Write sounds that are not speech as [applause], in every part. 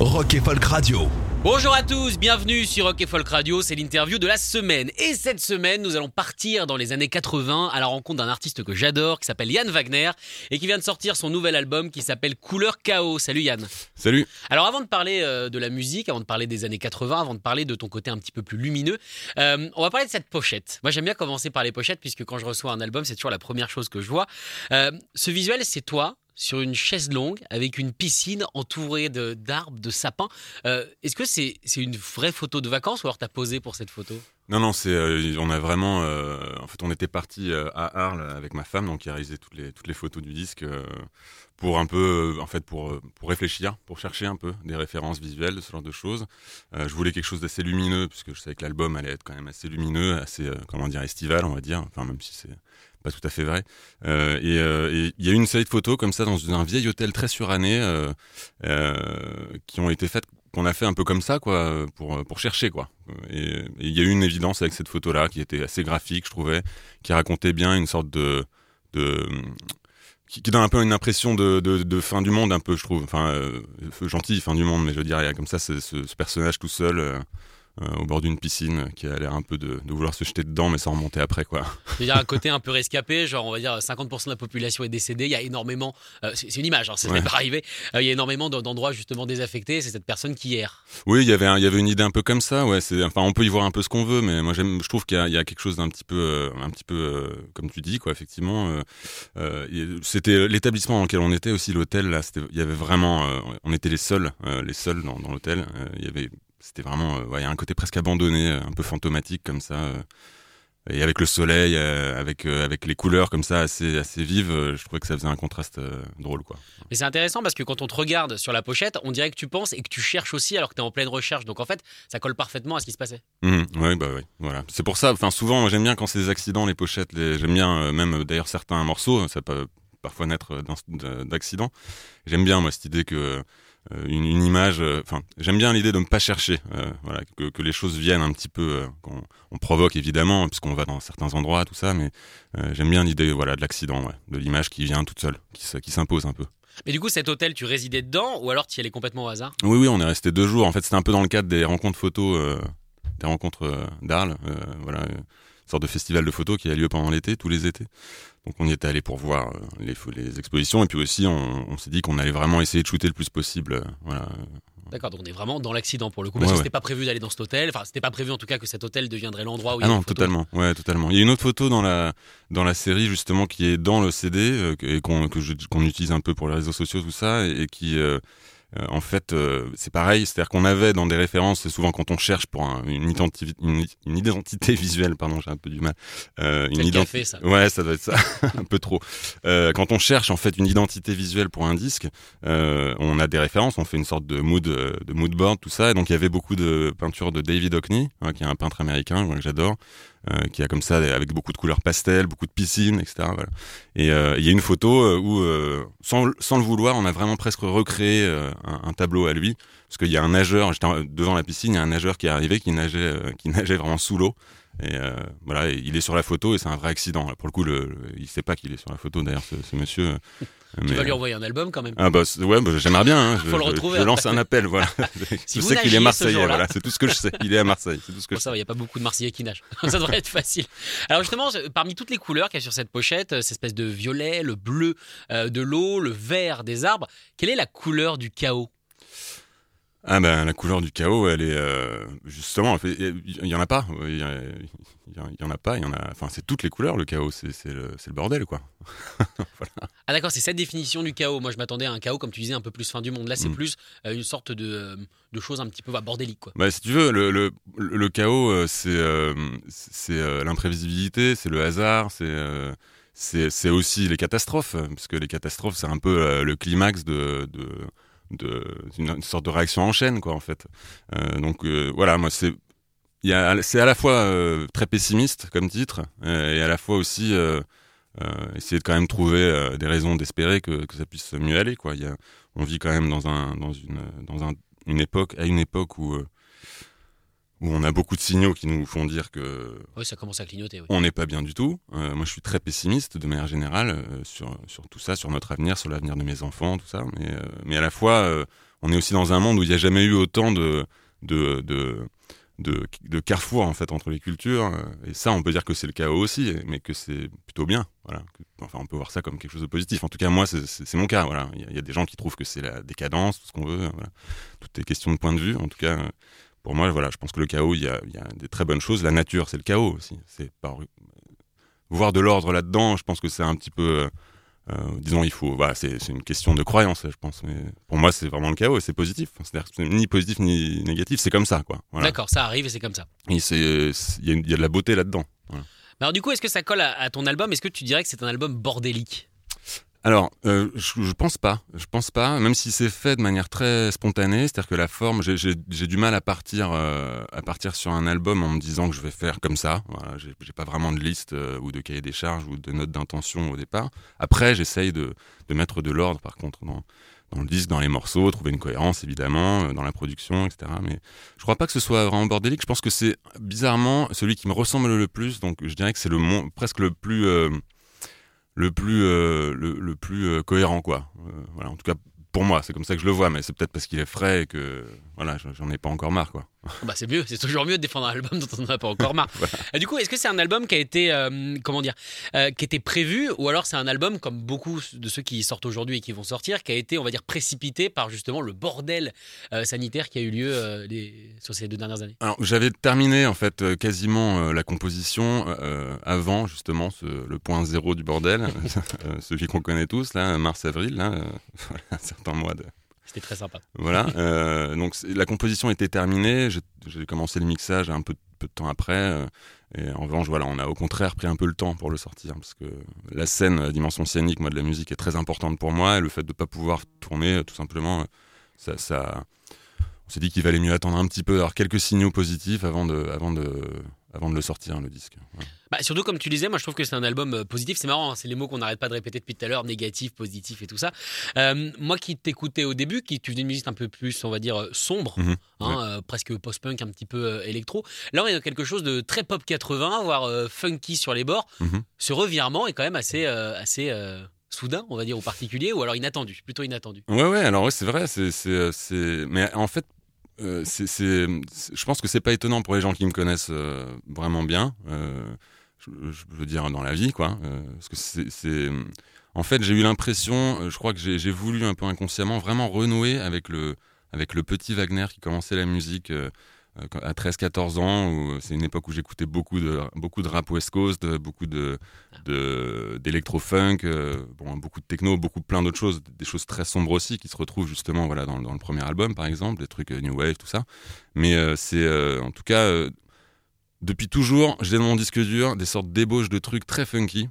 Rock et Folk Radio. Bonjour à tous, bienvenue sur Rock et Folk Radio, c'est l'interview de la semaine. Et cette semaine, nous allons partir dans les années 80 à la rencontre d'un artiste que j'adore, qui s'appelle Yann Wagner, et qui vient de sortir son nouvel album qui s'appelle Couleur Chaos. Salut Yann. Salut. Alors avant de parler euh, de la musique, avant de parler des années 80, avant de parler de ton côté un petit peu plus lumineux, euh, on va parler de cette pochette. Moi j'aime bien commencer par les pochettes, puisque quand je reçois un album, c'est toujours la première chose que je vois. Euh, ce visuel, c'est toi sur une chaise longue avec une piscine entourée d'arbres, de, sapins. Euh, Est-ce que c'est une vraie photo de vacances ou alors t'as posé pour cette photo? Non, non, c'est, euh, on a vraiment, euh, en fait, on était parti à Arles avec ma femme, donc qui a réalisé toutes les toutes les photos du disque pour un peu, en fait, pour pour réfléchir, pour chercher un peu des références visuelles, ce genre de choses. Je voulais quelque chose d'assez lumineux, puisque je savais que l'album allait être quand même assez lumineux, assez, comment dire, estival, on va dire. Enfin, même si c'est pas tout à fait vrai. Euh, et euh, et il y a eu une série de photos comme ça dans un vieil hôtel très suranné euh, qui ont été faites qu'on a fait un peu comme ça quoi pour pour chercher quoi et il y a eu une évidence avec cette photo là qui était assez graphique je trouvais qui racontait bien une sorte de qui, donne un peu une impression de, fin du monde un peu je trouve enfin gentil fin du monde mais je veux dire il y a comme ça ce, personnage tout seul au bord d'une piscine qui a l'air un peu de, de vouloir se jeter dedans mais sans remonter après quoi Il y a un côté un peu rescapé, genre on va dire 50% de la population est décédée, il y a énormément, euh, c'est une image, hein, ça ne Ouais. pas arrivé, Euh, il y a énormément d'en- d'endroits justement désaffectés, c'est cette personne qui erre. Oui, il y avait un- il y avait une idée un peu comme ça. Ouais, c'est enfin on peut y voir un peu ce qu'on veut, mais moi j'aime, je trouve qu'il y a, il y a quelque chose d'un petit peu, euh, un petit peu euh, comme tu dis quoi. Effectivement, euh, euh, c'était l'établissement dans lequel on était aussi l'hôtel là. Il y avait vraiment, euh, on était les seuls, euh, les seuls dans, dans l'hôtel. Euh, il y avait, c'était vraiment, euh, ouais, il y a un côté presque abandonné, euh, un peu fantomatique comme ça. euh, et avec le soleil, avec avec les couleurs comme ça assez assez vives, je trouvais que ça faisait un contraste drôle quoi. Mais c'est intéressant parce que quand on te regarde sur la pochette, on dirait que tu penses et que tu cherches aussi alors que tu es en pleine recherche. Donc en fait, ça colle parfaitement à ce qui se passait. Mhm, ouais, bah oui, voilà. C'est pour ça. Enfin, souvent, j'aime bien quand c'est des accidents, les pochettes. Les... J'aime bien même d'ailleurs certains morceaux. Ça peut parfois naître d'accidents. J'aime bien moi cette idée que une, une image. euh, Enfin, j'aime bien l'idée de ne pas chercher. euh, voilà, que, que les choses viennent un petit peu. euh, qu'on on provoque évidemment, puisqu'on va dans certains endroits, tout ça. Mais euh, j'aime bien l'idée, voilà, de l'accident, ouais, de l'image qui vient toute seule, qui, qui s'impose un peu. Mais du coup, cet hôtel, tu résidais dedans ou alors tu y allais complètement au hasard? Oui, oui, on est resté deux jours. En fait, c'était un peu dans le cadre des rencontres photos, euh, des rencontres euh, d'Arles. euh, voilà, euh, une sorte de festival de photos qui a lieu pendant l'été, tous les étés. Donc, on y était allé pour voir euh, les, expositions. Et puis aussi, on, on s'est dit qu'on allait vraiment essayer de shooter le plus possible. euh, voilà. D'accord, donc on est vraiment dans l'accident pour le coup. Parce Ouais, que ouais. c'était pas prévu d'aller dans cet hôtel. Enfin, c'était pas prévu en tout cas que cet hôtel deviendrait l'endroit où il y Ah a non, des photos. totalement. Ouais, totalement. Il y a une autre photo dans la dans la série justement qui est dans le CD euh, et qu'on utilise un peu pour les réseaux sociaux tout ça et, et qui euh, euh, en fait euh, c'est pareil, c'est-à-dire qu'on avait dans des références, c'est souvent quand on cherche pour un- une, identité, une, une identité visuelle, pardon, j'ai un peu du mal. Euh, C'est le café, ça. Ouais, ça doit être ça, [laughs] un peu trop. Euh, quand on cherche en fait une identité visuelle pour un disque, euh, on a des références, on fait une sorte de mood, euh, de mood board, tout ça. Et donc il y avait beaucoup de peintures de David Hockney, hein, qui est un peintre américain que j'adore, euh, qui a comme ça avec beaucoup de couleurs pastel, beaucoup de piscines, etc. Voilà. Et euh, il y a une photo euh, où, euh, sans, le- vouloir, on a vraiment presque recréé euh, un, un tableau à lui, parce qu'il y a un nageur, j'étais devant la piscine, il y a un nageur qui est arrivé, qui nageait, qui [laughs] nageait vraiment sous l'eau. Et voilà, il est sur la photo et c'est un vrai accident. Pour le coup, le, il sait pas qu'il est sur la photo d'ailleurs, ce monsieur. Tu vas lui envoyer un album quand même. ah bah ouais, bah, j'aimerais bien. Hein. [laughs] Je, Faut le je- retrouver je lance un appel, voilà. [laughs] [laughs] Si je vous sais qu'il est marseillais, voilà. C'est tout ce que je sais. Il est à Marseille, c'est tout ce que Bon, je ça il n'y a pas beaucoup de Marseillais qui nagent. ça devrait être facile. Alors justement, parmi toutes les couleurs qu'il y a sur cette pochette, euh, cette espèce de violet, le bleu euh, de l'eau, le vert des arbres, quelle est la couleur du chaos? Ah ben la couleur du chaos, elle est euh, justement, il y en a pas. Il y, y y en a pas. Il y en a. Enfin, c'est toutes les couleurs. Le chaos, c'est le, le bordel, quoi. [laughs] Ah d'accord, c'est cette définition du chaos. Moi je m'attendais à un chaos, comme tu disais, un peu plus fin du monde. Là c'est Mm. plus euh, une sorte de, euh, de choses un petit peu bah, bordéliques. Quoi. Bah, si tu veux, le, le, le chaos, c'est euh, c'est l'imprévisibilité, c'est le hasard, c'est c'est aussi les catastrophes, parce que les catastrophes, c'est un peu le climax de, de, de une, une sorte de réaction en chaîne, quoi, en fait. Euh, donc euh, voilà, moi, c'est il c'est à la fois euh, très pessimiste comme titre, euh, et à la fois aussi euh, euh, essayer de quand même trouver des raisons d'espérer que, que ça puisse mieux aller, quoi. Il y a, on vit quand même dans un dans une dans un, une époque à une époque où où on a beaucoup de signaux qui nous font dire que Oui, ça commence à clignoter. oui. on n'est pas bien du tout. Euh, moi, je suis très pessimiste de manière générale euh, sur, sur tout ça, sur notre avenir, sur l'avenir de mes enfants, tout ça. Mais, euh, mais à la fois, on est aussi dans un monde où il n'y a jamais eu autant de, de, de, de, de carrefour en fait entre les cultures. Et ça, on peut dire que c'est le chaos aussi, mais que c'est plutôt bien. Voilà. Enfin, on peut voir ça comme quelque chose de positif. En tout cas, moi, c'est- mon cas. Voilà. Il y, y a des gens qui trouvent que c'est la décadence, tout ce qu'on veut. Voilà. Tout est question de point de vue. En tout cas, pour moi, voilà, je pense que le chaos, il y a, il y a des très bonnes choses. La nature, c'est le chaos aussi. C'est par voir de l'ordre là-dedans. Je pense que c'est un petit peu, euh, euh, disons, il faut, voilà, c'est une question de croyance, je pense. Mais pour moi, c'est vraiment le chaos et c'est positif. C'est-à-dire ni positif ni négatif. C'est comme ça, quoi. Voilà. D'accord, ça arrive et c'est comme ça. Il y, a y de la beauté là-dedans. Voilà. Alors du coup, est-ce que ça colle à, à ton album? Est-ce que tu dirais que c'est un album bordélique? Alors, euh, je, je pense pas. Je pense pas, même si c'est fait de manière très spontanée. C'est-à-dire que la forme, j'ai- du mal à partir, euh, à partir sur un album en me disant que je vais faire comme ça. Voilà, j'ai pas vraiment de liste euh, ou de cahier des charges ou de notes d'intention au départ. Après, j'essaye de, de mettre de l'ordre, par contre, dans, dans le disque, dans les morceaux, trouver une cohérence, évidemment, dans la production, etc. Mais je crois pas que ce soit vraiment bordélique. Je pense que c'est bizarrement celui qui me ressemble le plus. Donc, je dirais que c'est le presque le plus. Le plus euh, le, le plus euh, cohérent quoi. Euh, voilà en tout cas pour moi c'est comme ça que je le vois mais c'est peut-être parce qu'il est frais et que voilà j'en- ai pas encore marre quoi. [laughs] Bah c'est mieux, c'est toujours mieux de défendre un album dont on n'a pas encore marre. [laughs] Du coup, est-ce que c'est un album qui a été, euh, comment dire, euh, qui était prévu, ou alors c'est un album comme beaucoup de ceux qui sortent aujourd'hui et qui vont sortir, qui a été, on va dire, précipité par justement le bordel euh, sanitaire qui a eu lieu euh, les- sur ces deux dernières années? Alors j'avais terminé en fait quasiment la composition avant justement ce, le point zéro du bordel [laughs] celui qu'on connaît tous là mars avril là voilà, un certain mois de C'était très sympa. Voilà. euh, donc la composition était terminée. J'ai- commencé le mixage un peu, peu de temps après. euh, et en revanche, voilà, on a au contraire pris un peu le temps pour le sortir parce que la scène, la dimension scénique, moi, de la musique est très importante pour moi. Et le fait de ne pas pouvoir tourner, euh, tout simplement, ça, ça- on s'est dit qu'il valait mieux attendre un petit peu, avoir quelques signaux positifs avant de, avant de, avant de le sortir, le disque. Bah, surtout comme tu disais, moi je trouve que c'est un album euh, positif. C'est marrant, hein, c'est les mots qu'on n'arrête pas de répéter depuis tout à l'heure, négatif, positif et tout ça. Euh, moi qui t'écoutais au début, qui tu faisais une musique un peu plus, on va dire, euh, sombre, Mhm, hein, euh, presque post-punk, un petit peu euh, électro. Là, on est dans quelque chose de très pop 80, voire funky sur les bords. Mhm. Ce revirement est quand même assez, assez soudain, on va dire, au particulier, ou alors inattendu, plutôt inattendu. Ouais, ouais, alors ouais, c'est vrai, c'est... mais en fait, euh, c'est, c'est, je pense que c'est pas étonnant pour les gens qui me connaissent euh, vraiment bien, euh, je, veux dire dans la vie, quoi, euh, parce que c'est, en fait, j'ai eu l'impression, je crois que j'ai, j'ai voulu un peu inconsciemment vraiment renouer avec le, avec le petit Wagner qui commençait la musique. Euh, à 13-14 ans, euh, c'est une époque où j'écoutais beaucoup de, beaucoup de rap West Coast, euh, beaucoup de, d'électro-funk, bon, beaucoup de techno, beaucoup plein d'autres choses, des choses très sombres aussi qui se retrouvent justement voilà, dans, le premier album par exemple, des trucs New Wave, tout ça. Mais c'est en tout cas, depuis toujours, j'ai dans mon disque dur des sortes d'ébauches de trucs très funky.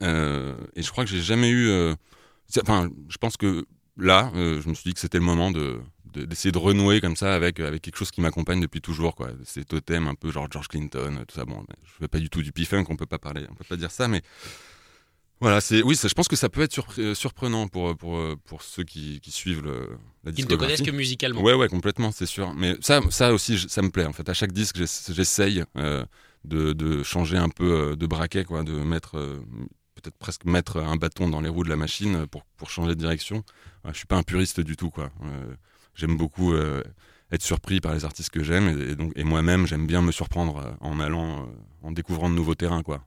Et je crois que j'ai jamais eu. Enfin, je pense que là, je me suis dit que c'était le moment de- d'essayer de, renouer comme ça avec avec quelque chose qui m'accompagne depuis toujours quoi ces totems un peu genre George Clinton tout ça bon je fais pas du tout du p-funk on peut pas parler on peut pas dire ça mais voilà c'est oui ça, je pense que ça peut être surpre- euh, surprenant pour pour pour ceux qui, qui suivent le, la Qui ne te connaissent que musicalement. Ouais, ouais, complètement, c'est sûr. Mais ça, ça aussi, je- ça me plaît. En fait, à chaque disque, j'ess- j'essaye euh, de, de changer un peu euh, de braquet, quoi, de mettre, euh, peut-être presque mettre un bâton dans les roues de la machine pour, pour changer de direction. Ouais, je suis pas un puriste du tout, quoi. Euh, j'aime beaucoup euh, être surpris par les artistes que j'aime, et, et moi-même, j'aime bien me surprendre euh, en allant, euh, en découvrant de nouveaux terrains, quoi.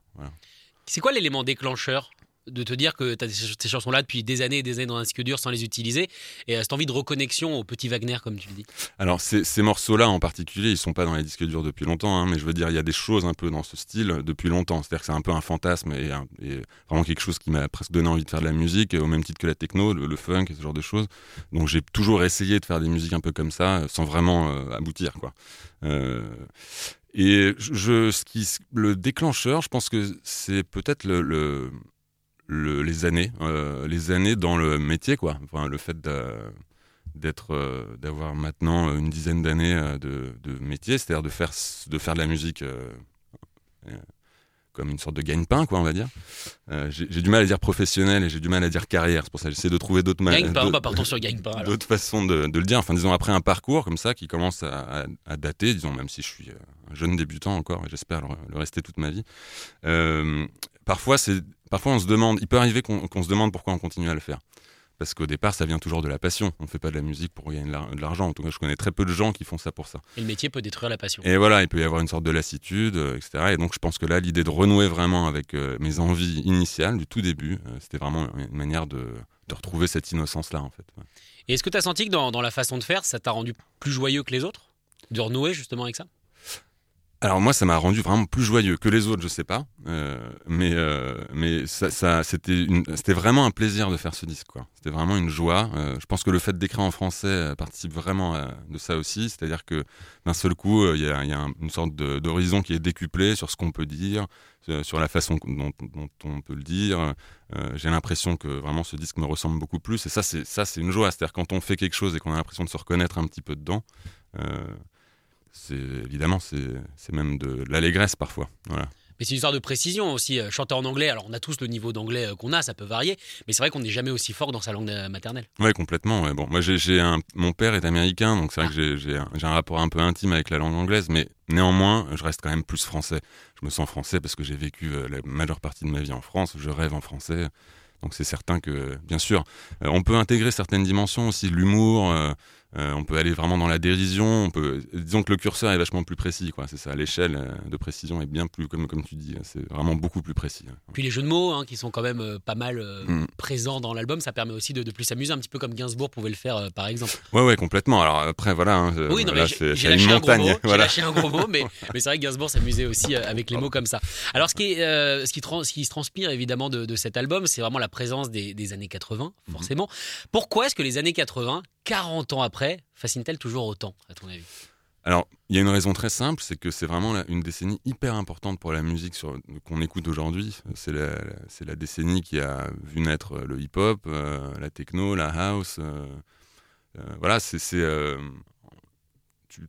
C'est quoi l'élément déclencheur de te dire que tu as ces chansons-là depuis des années et des années dans un disque dur sans les utiliser et cette envie de reconnexion au petit Wagner, comme tu le dis Alors ces, morceaux-là en particulier, ils sont pas dans les disques durs depuis longtemps, hein, mais je veux dire, il y a des choses un peu dans ce style depuis longtemps. C'est-à-dire que c'est un peu un fantasme et, vraiment quelque chose qui m'a presque donné envie de faire de la musique, au même titre que la techno, le, funk et ce genre de choses. Donc j'ai toujours essayé de faire des musiques un peu comme ça, euh, sans vraiment euh, aboutir, quoi. Euh, et je, ce qui, le déclencheur, je pense que c'est peut-être le, le- les années, euh, les années dans le métier, quoi. Enfin, le fait d'être, euh, d'avoir maintenant une dizaine d'années euh, de, de métier, c'est-à-dire de faire, de faire de la musique comme une sorte de gagne-pain, quoi, on va dire. Euh, j'ai du mal à dire professionnel et j'ai du mal à dire carrière. C'est pour ça que j'essaie de trouver d'autres ma- Gagne pas, d'autres- bah partons sur gagne pas. alors. d'autres façons de, de le dire. Enfin, disons, après un parcours comme ça qui commence à, à- à dater, disons, même si je suis un jeune débutant encore, et j'espère le, le rester toute ma vie. euh, parfois, parfois, on se demande, il peut arriver qu'on, se demande pourquoi on continue à le faire. Parce qu'au départ, ça vient toujours de la passion. On ne fait pas de la musique pour gagner de l'ar- de l'argent. En tout cas, je connais très peu de gens qui font ça pour ça. Et le métier peut détruire la passion. Et voilà, il peut y avoir une sorte de lassitude, euh, etc. Et donc, je pense que là, l'idée de renouer vraiment avec euh, mes envies initiales du tout début, euh, c'était vraiment une manière de, de retrouver cette innocence-là, en fait. Et est-ce que tu as senti que dans, dans la façon de faire, ça t'a rendu plus joyeux que les autres? De renouer justement avec ça? Alors moi, ça m'a rendu vraiment plus joyeux que les autres, je sais pas, Euh, mais euh, mais ça, c'était c'était vraiment un plaisir de faire ce disque, quoi. C'était vraiment une joie. Euh, je pense que le fait d'écrire en français participe vraiment à- de ça aussi, c'est-à-dire que d'un seul coup, il y a, une sorte d'horizon qui est décuplé sur ce qu'on peut dire, sur la façon dont, dont on peut le dire. J'ai l'impression que vraiment ce disque me ressemble beaucoup plus, et ça, c'est ça, c'est une joie. C'est-à-dire quand on fait quelque chose et qu'on a l'impression de se reconnaître un petit peu dedans. C'est évidemment c'est c'est même de l'allégresse parfois voilà Mais c'est une histoire de précision aussi. Euh, Chanter en anglais, alors on a tous le niveau d'anglais euh, qu'on a, ça peut varier, mais c'est vrai qu'on n'est jamais aussi fort dans sa langue euh, maternelle. ouais complètement ouais. bon moi j'ai j'ai un mon père est américain donc c'est vrai que j'ai j'ai un, j'ai un rapport un peu intime avec la langue anglaise mais néanmoins je reste quand même plus français je me sens français parce que j'ai vécu la majeure partie de ma vie en France je rêve en français donc c'est certain que bien sûr euh, on peut intégrer certaines dimensions aussi l'humour euh, euh, on peut aller vraiment dans la dérision on peut disons que le curseur est vachement plus précis quoi c'est ça l'échelle de précision est bien plus comme comme tu dis c'est vraiment beaucoup plus précis hein. Puis les jeux de mots, hein, qui sont quand même pas mal Mm. présents dans l'album, ça permet aussi de, de plus s'amuser, un petit peu comme Gainsbourg pouvait le faire par exemple. Ouais, ouais, complètement. Alors après, voilà, hein, Oui, non, là, c'est une un montagne. mot, j'ai Voilà. lâché un gros mot, mais, [laughs] mais c'est vrai que Gainsbourg s'amusait aussi avec les mots comme ça. Alors, ce qui, est, euh, ce qui, trans- ce qui se transpire évidemment de, de cet album, c'est vraiment la présence des, des années 80, Mhm. forcément. Pourquoi est-ce que les années 80, 40 ans après, fascinent-elles toujours autant, à ton avis? Alors, il y a une raison très simple, c'est que c'est vraiment la- une décennie hyper importante pour la musique qu'on écoute aujourd'hui. C'est la, la- la décennie qui a vu naître euh, le hip-hop, euh, la techno, la house. euh, euh, voilà, c'est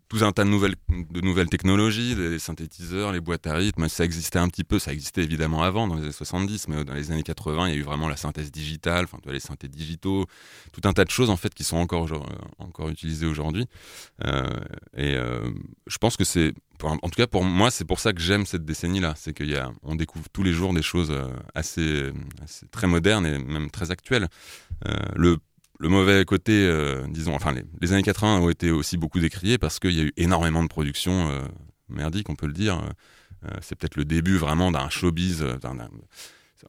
tout un tas de nouvelles, de nouvelles technologies, les synthétiseurs, les boîtes à rythme. Ça existait un petit peu, ça existait évidemment avant, dans les années 70, mais dans les années 80, il y a eu vraiment la synthèse digitale, enfin, les synthés digitaux, tout un tas de choses en fait qui sont encore, euh, encore utilisées aujourd'hui. Euh, et euh, je pense que c'est, en tout cas pour moi, c'est pour ça que j'aime cette décennie-là. C'est qu'il y a, on découvre tous les jours des choses euh, assez, très modernes et même très actuelles. Euh, le le mauvais côté, euh, disons, enfin, les, années 80 ont été aussi beaucoup décriées parce qu'il y a eu énormément de productions euh, merdiques, on peut le dire. Euh, c'est peut-être le début vraiment d'un showbiz, euh,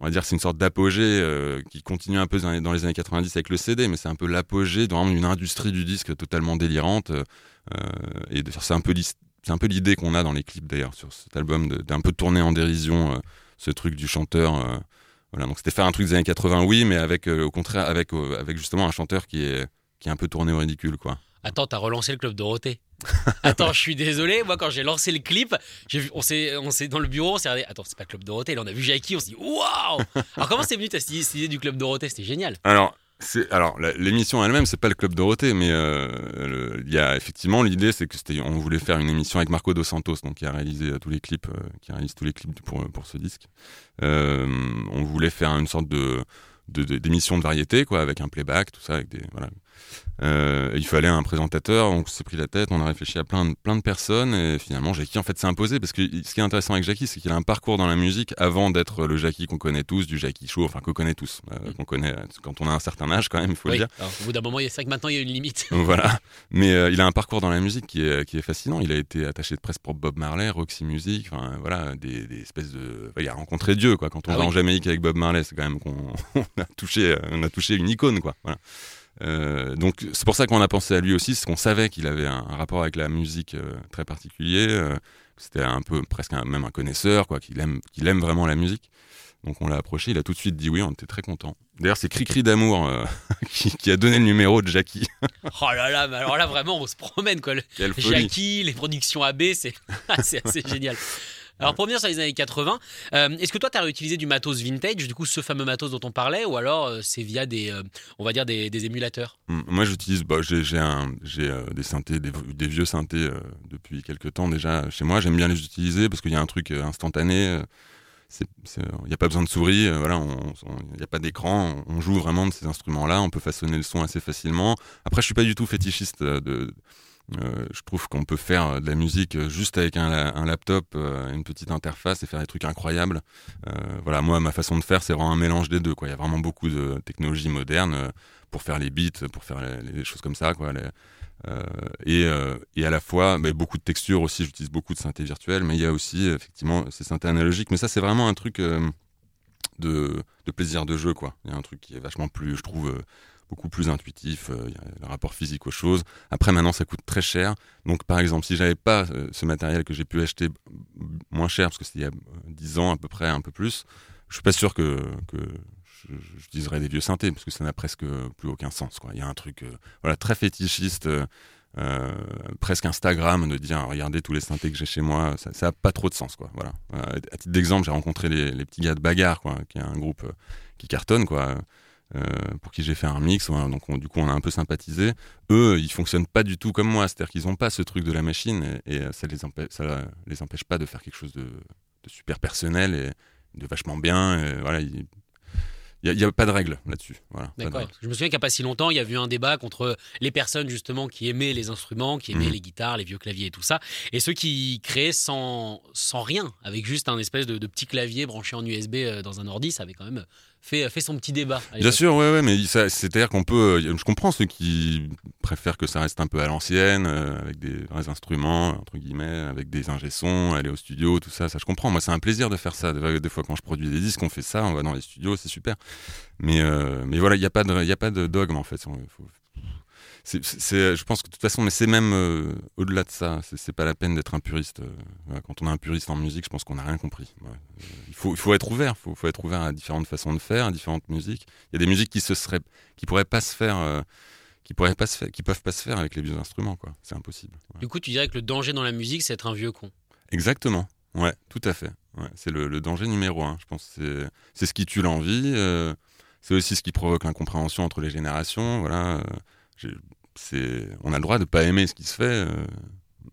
on va dire c'est une sorte d'apogée euh, qui continue un peu dans les, années 90 avec le CD, mais c'est un peu l'apogée d'une une industrie du disque totalement délirante. euh, et c'est un peu l'idée qu'on a dans les clips d'ailleurs sur cet album d'un peu tourner en dérision euh, ce truc du chanteur. Voilà, donc c'était faire un truc des années 80, oui, mais avec euh, au contraire avec euh, avec justement un chanteur qui est qui est un peu tourné au ridicule, quoi. Attends, t'as relancé le club Dorothée. [laughs] Attends, je suis désolé. Moi, quand j'ai lancé le clip, j'ai vu, on s'est, on s'est dans le bureau, on s'est regardé. Attends, c'est pas Club Dorothée. Là, on a vu Jackie, on s'est dit waouh. Alors, comment c'est venu cette idée du club Dorothée? C'était génial. Alors, alors l'émission elle-même, c'est pas le club Dorothée, mais euh, il y a effectivement l'idée, c'est que c'était, on voulait faire une émission avec Marco dos Santos, donc qui a réalisé euh, tous les clips, euh, qui réalise tous les clips pour pour ce disque. Euh, on voulait faire une sorte de de- de- d'émission de, variété, quoi, avec un playback, tout ça, avec des voilà. Euh, il fallait un présentateur, on s'est pris la tête, on a réfléchi à plein de, plein de personnes et finalement Jackie en fait s'est imposé parce que ce qui est intéressant avec Jackie c'est qu'il a un parcours dans la musique avant d'être le Jackie qu'on connaît tous, du Jackie Show, enfin qu'on connaît tous, euh, qu'on connaît euh, quand on a un certain âge quand même, il faut Oui. le dire. Alors, au bout d'un moment, il y a ça que maintenant, il y a une limite. [laughs] Voilà. Mais euh, il a un parcours dans la musique qui est, qui est fascinant. Il a été attaché de presse pour Bob Marley, Roxy Music, enfin voilà, des, des espèces de. enfin, il a rencontré Dieu quoi. Quand on Ah va oui. en Jamaïque avec Bob Marley, c'est quand même qu'on [laughs] on a touché, on a touché une icône quoi. Voilà. Euh, donc c'est pour ça qu'on a pensé à lui aussi, c'est qu'on savait qu'il avait un, un rapport avec la musique euh, très particulier. euh, c'était un peu presque un- même un connaisseur quoi, qu'il aime, qu'il aime vraiment la musique. Donc on l'a approché, il a tout de suite dit oui, on était très content. D'ailleurs, c'est Cricri d'amour [laughs] qui, qui a donné le numéro de Jackie. [laughs] Oh là là, mais alors là vraiment on se promène quoi. Le-. Jackie, les productions AB, [laughs] c'est assez génial. Alors pour revenir sur les années 80, euh, est-ce que toi tu as réutilisé du matos vintage, du coup ce fameux matos dont on parlait, ou alors euh, c'est via des, euh, on va dire des, émulateurs? Mm, Moi, j'utilise, bah, j'ai des synthés, des, des vieux synthés depuis quelques temps déjà chez moi. J'aime bien les utiliser parce qu'il y a un truc instantané. Il n'y a pas besoin de souris, voilà, il n'y a pas d'écran. On joue vraiment de ces instruments-là. On peut façonner le son assez facilement. Après, je suis pas du tout fétichiste de. Euh, je trouve qu'on peut faire euh, de la musique euh, juste avec un, la- un laptop, une petite interface et faire des trucs incroyables. Voilà, moi, ma façon de faire, c'est vraiment un mélange des deux. Il y a vraiment beaucoup de technologies modernes pour faire les beats, pour faire les, choses comme ça. Et, à la fois, bah, beaucoup de textures aussi. J'utilise beaucoup de synthé virtuelle, mais il y a aussi effectivement ces synthés analogiques. Mais ça, c'est vraiment un truc de, plaisir de jeu. Il y a un truc qui est vachement plus, je trouve, beaucoup plus intuitif. euh, le rapport physique aux choses. Après, maintenant, ça coûte très cher. Donc, par exemple, si j'avais pas euh, ce matériel que j'ai pu acheter moins cher, parce que c'était il y a euh, 10 ans à peu près, un peu plus, je suis pas sûr que, que je- j'utiliserais des vieux synthés, parce que ça n'a presque plus aucun sens. Il y a un truc euh, voilà, très fétichiste. euh, euh, presque Instagram de dire regardez tous les synthés que j'ai chez moi ça ça a pas trop de sens quoi voilà Euh, à titre d'exemple j'ai rencontré les, petits gars de Bagarre quoi qui est un groupe euh, qui cartonne quoi euh, pour qui j'ai fait un mix donc on- du coup on a un peu sympathisé eux ils fonctionnent pas du tout comme moi c'est à dire qu'ils ont pas ce truc de la machine et, et, euh, ça les empêche ça les empêche pas de faire quelque chose de, de super personnel et de vachement bien et voilà il il n'y a, pas de règle là-dessus. Voilà, D'accord. Je me souviens qu'il n'y a pas si longtemps, il y a eu un débat contre les personnes justement qui aimaient les instruments, qui aimaient Mhm. les guitares, les vieux claviers et tout ça, et ceux qui créaient sans, sans rien, avec juste un espèce de, de petit clavier branché en USB euh, dans un ordi, ça avait quand même fait, fait son petit débat. Bien sûr, ouais, ouais, mais c'est-à-dire qu'on peut. Je comprends ceux qui préfèrent que ça reste un peu à l'ancienne, euh, avec des vrais instruments, entre guillemets, avec des ingé sons, aller au studio, tout ça, ça je comprends. Moi, c'est un plaisir de faire ça. Des, fois, quand je produis des disques, on fait ça, on va dans les studios, c'est super. Mais, euh, mais voilà, il n'y a, pas de- y a pas de dogme, en fait. Faut- c'est- c'est- je pense que de toute façon, mais c'est même euh, au-delà de ça. C'est c'est pas la peine d'être un puriste. euh, quand on est un puriste en musique, je pense qu'on n'a rien compris. Ouais. Euh, il, faut, il faut être ouvert. Il faut, faut être ouvert à différentes façons de faire, à différentes musiques. Il y a des musiques qui se seraient, qui pourraient pas se faire, euh, qui pourraient pas se faire, qui peuvent pas se faire avec les vieux instruments, quoi. C'est impossible. Ouais. Du coup, tu dirais que le danger dans la musique, c'est être un vieux con. Exactement. Ouais, tout à fait. Ouais, c'est le, le danger numéro un. Je pense c'est, c'est ce qui tue l'envie. euh, c'est aussi ce qui provoque l'incompréhension entre les générations. Voilà. euh, j'ai- on a le droit de pas aimer ce qui se fait.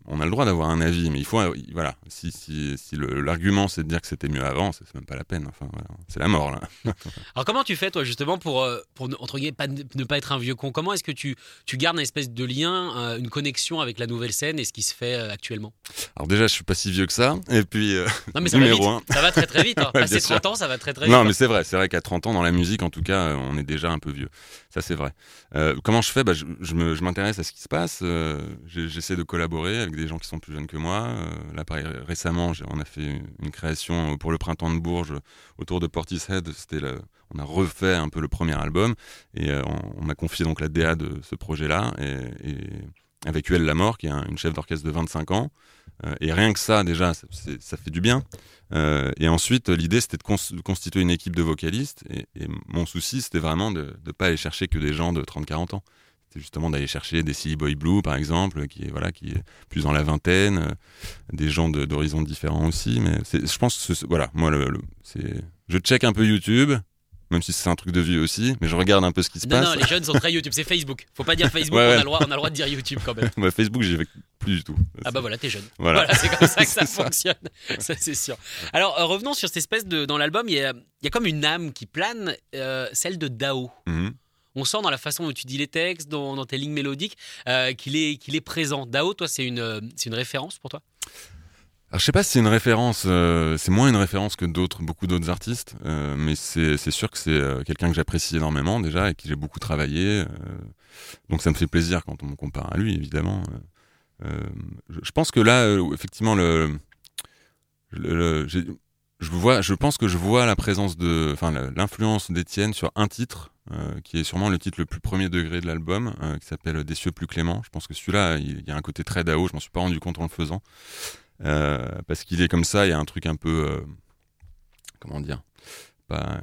On a le droit d'avoir un avis, mais il faut, euh, voilà. Si, si, si l'argument c'est de dire que c'était mieux avant, c'est, même pas la peine. Enfin, voilà, c'est la mort là. [laughs] Alors comment tu fais toi justement pour, euh, pour ne- entre guillemets, pas, ne pas être un vieux con? Comment est-ce que tu, tu gardes une espèce de lien, euh, une connexion avec la nouvelle scène et ce qui se fait actuellement? Alors déjà, je suis pas si vieux que ça. Et puis, euh, Non mais ça va Numéro vite, ça va très très vite. Hein. [laughs] Ouais, Passer bien sûr. 30 ans, ça va très très vite. Non, mais c'est vrai, c'est vrai qu'à 30 ans, dans la musique, en tout cas, on est déjà un peu vieux. Ça, c'est vrai. Euh, comment je fais? Bah, Je, je m'intéresse à ce qui se passe. euh, J'essaie de collaborer avec des gens qui sont plus jeunes que moi. Euh, là, pareil, récemment, on a fait une, création pour le printemps de Bourges autour de Portishead. C'était on a refait un peu le premier album et euh, on, m'a confié donc la DA de ce projet-là et, avec Huel Lamort, qui est un- une chef d'orchestre de 25 ans. Euh, et rien que ça, déjà, ça, fait du bien. Et ensuite, l'idée, c'était de, cons- de constituer une équipe de vocalistes. Et mon souci, c'était vraiment de ne pas aller chercher que des gens de 30-40 ans. C'était justement d'aller chercher des Silly Boy Blue, par exemple, qui est, voilà, qui est plus dans la vingtaine, euh, des gens de- d'horizons différents aussi. Mais je pense que, voilà, moi, le, le- c'est, je check un peu YouTube, même si c'est un truc de vieux aussi, mais je regarde un peu ce qui se Non, passe. non, les jeunes sont très YouTube. C'est Facebook. Faut pas dire Facebook, [laughs] Ouais, On, a le droit, on a le droit de dire YouTube quand même. [laughs] Bah, Facebook, j'y vais plus du tout. Ah bah voilà, t'es jeune. Voilà. Voilà, c'est comme ça que [laughs] ça ça. fonctionne. Ça, c'est sûr. Alors, euh, revenons sur cette espèce de. Dans l'album, il y a, y a comme une âme qui plane, euh, celle de Dao. Mhm. On sent dans la façon dont tu dis les textes, dans, dans tes lignes mélodiques, euh, qu'il est, est présent. Dao, toi, c'est une, euh, une référence pour toi? Alors, je sais pas si c'est une référence, euh, c'est moins une référence que d'autres, beaucoup d'autres artistes, mais c'est sûr que c'est quelqu'un que j'apprécie énormément déjà, avec qui j'ai beaucoup travaillé. donc ça me fait plaisir quand on me compare à lui, évidemment. Je, pense que là, effectivement, le, le- je pense que je vois la présence de, enfin, l'influence d'Étienne sur un titre, euh, qui est sûrement le titre le plus premier degré de l'album, euh, qui s'appelle Des cieux plus cléments. Je pense que celui-là, il y a un côté très Dao. Je m'en suis pas rendu compte en le faisant. Euh, parce qu'il est comme ça, il y a un truc un peu, comment dire,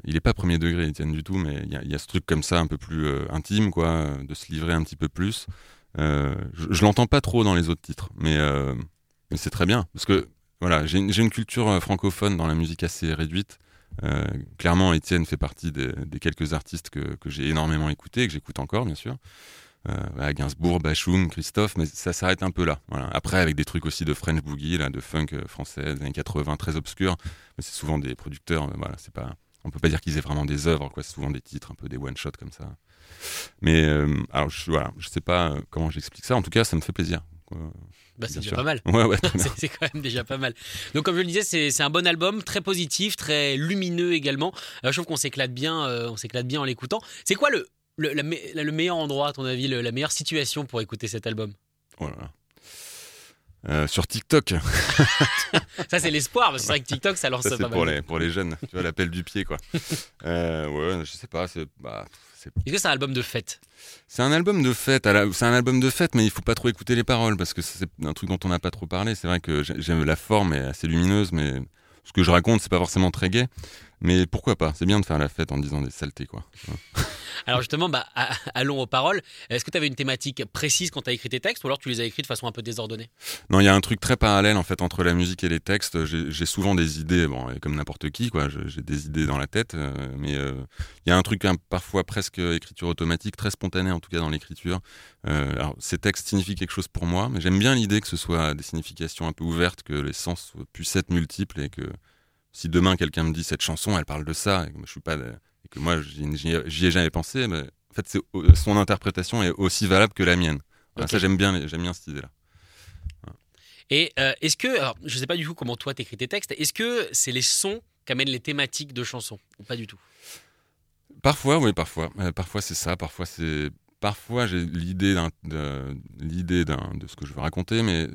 il est pas premier degré, Étienne du tout, mais il y a, ce truc comme ça un peu plus intime, quoi, de se livrer un petit peu plus. Je, je l'entends pas trop dans les autres titres, mais, mais c'est très bien parce que voilà, j'ai une, culture euh, francophone dans la musique assez réduite. Euh, clairement, Étienne fait partie des, quelques artistes que, que j'ai énormément écoutés, que j'écoute encore, bien sûr. Euh, voilà, Gainsbourg, Bachoum, Christophe, mais ça s'arrête un peu là. Après, avec des trucs aussi de French Boogie, là, de funk euh, français des années 80, très obscurs. Mais c'est souvent des producteurs. euh, voilà, c'est pas, on peut pas dire qu'ils aient vraiment des œuvres, quoi. C'est souvent des titres, un peu des one shots comme ça. Mais euh, alors, je, voilà, je sais pas euh, comment j'explique ça. En tout cas, ça me fait plaisir. Bah, c'est déjà sûr. pas mal. Ouais, ouais. [laughs] C'est quand même déjà pas mal. Donc comme je le disais, c'est un bon album, très positif, très lumineux également. Euh, je trouve qu'on s'éclate bien, euh, on s'éclate bien en l'écoutant. C'est quoi le le, la le meilleur endroit à ton avis, le- la meilleure situation pour écouter cet album? Oh là là. Euh, sur TikTok, [laughs] Ça c'est l'espoir, parce que c'est vrai que TikTok ça lance ça pas mal. pour les, pour les jeunes, tu vois, l'appel du pied, quoi. Ouais, je sais pas, c'est bah, c'est Est-ce que c'est un album de fête? C'est un album de fête. la- C'est un album de fête, mais il faut pas trop écouter les paroles parce que c'est un truc dont on n'a pas trop parlé. C'est vrai que j'ai- j'aime la forme est assez lumineuse, mais ce que je raconte, c'est pas forcément très gai. Mais pourquoi pas? C'est bien de faire la fête en disant des saletés, quoi. [laughs] Alors justement, bah, allons aux paroles. Est-ce que tu avais une thématique précise quand tu as écrit tes textes ou alors tu les as écrits de façon un peu désordonnée? Non, il y a un truc très parallèle en fait entre la musique et les textes. J'ai souvent des idées, bon, comme n'importe qui, quoi. J'ai des idées dans la tête, euh, mais euh, il y a un truc hein, parfois presque écriture automatique, très spontané en tout cas dans l'écriture. Euh, alors, ces textes signifient quelque chose pour moi, mais j'aime bien l'idée que ce soit des significations un peu ouvertes, que les sens puissent être multiples et que si demain quelqu'un me dit cette chanson, elle parle de ça, et que je suis pas, que moi j'y ai- jamais pensé, mais en fait, son interprétation est aussi valable que la mienne. Voilà. Ça, j'aime bien, j'aime bien cette idée-là. Et euh, est-ce que, alors je sais pas du coup comment toi t'écris tes textes, est-ce que c'est les sons qu'amènent les thématiques de chansons ou pas du tout? Parfois, oui, parfois. Euh, parfois, c'est ça. Parfois, c'est. Parfois, j'ai l'idée de, ce que je veux raconter, mais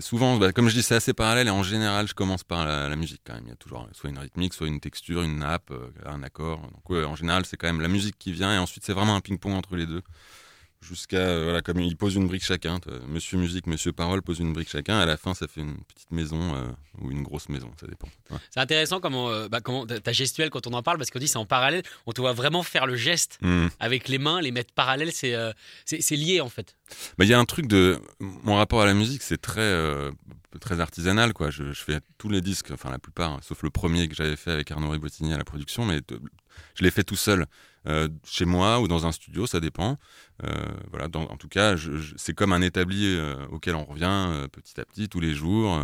souvent, bah, comme je dis, c'est assez parallèle. Et en général, je commence par la, musique quand. Il y a toujours soit une rythmique, soit une texture, une nappe, euh, un accord. En général, c'est quand même la musique qui vient, et ensuite, c'est vraiment un ping-pong entre les deux. Jusqu'à, euh, voilà, comme ils posent une brique chacun. Monsieur musique, Monsieur parole pose une brique chacun. À la fin, ça fait une petite maison euh, ou une grosse maison, ça dépend. Ouais. C'est intéressant comment, euh, bah, comment ta gestuelle quand on en parle parce qu'on dit c'est en parallèle, on te voit vraiment faire le geste Hmm. avec les mains, les mettre parallèles, c'est euh, c'est lié en fait. Bah, il y a un truc de mon rapport à la musique, c'est très très artisanal quoi. Je, je fais tous les disques, enfin la plupart, sauf le premier que j'avais fait avec Arnaud Ribottini à la production, mais je l'ai fait tout seul, euh, chez moi ou dans un studio, ça dépend. Euh, voilà, en tout cas, c'est comme un établi euh, auquel on revient petit à petit tous les jours.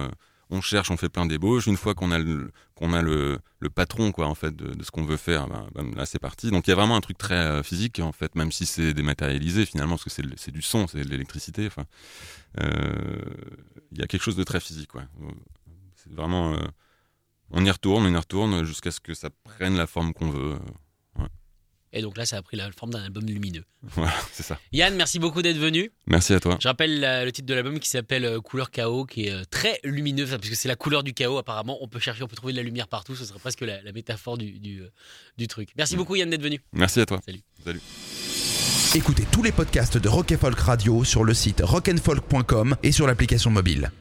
on cherche, on fait plein d'ébauches. Une fois qu'on a le, qu'on a le, patron quoi en fait de, ce qu'on veut faire, ben, ben, là c'est parti. Donc il y a vraiment un truc très physique en fait, même si c'est dématérialisé finalement parce que c'est du son, c'est de l'électricité. Il y a quelque chose de très physique. Ouais. C'est vraiment, on y retourne, on y retourne jusqu'à ce que ça prenne la forme qu'on veut. Et donc là, ça a pris la forme d'un album lumineux. [laughs] Voilà, c'est ça. Yann, merci beaucoup d'être venu. Merci à toi. Je rappelle la- le titre de l'album qui s'appelle euh, Couleur Chaos, qui est euh, très lumineux, parce que c'est la couleur du chaos apparemment. On peut chercher, on peut trouver de la lumière partout. Ce serait presque la, la métaphore du, du, euh, du truc. Merci beaucoup Yann d'être venu. Merci à toi. Salut. Salut. Écoutez tous les podcasts de Rock and Folk Radio sur le site rockandfolk.com et sur l'application mobile.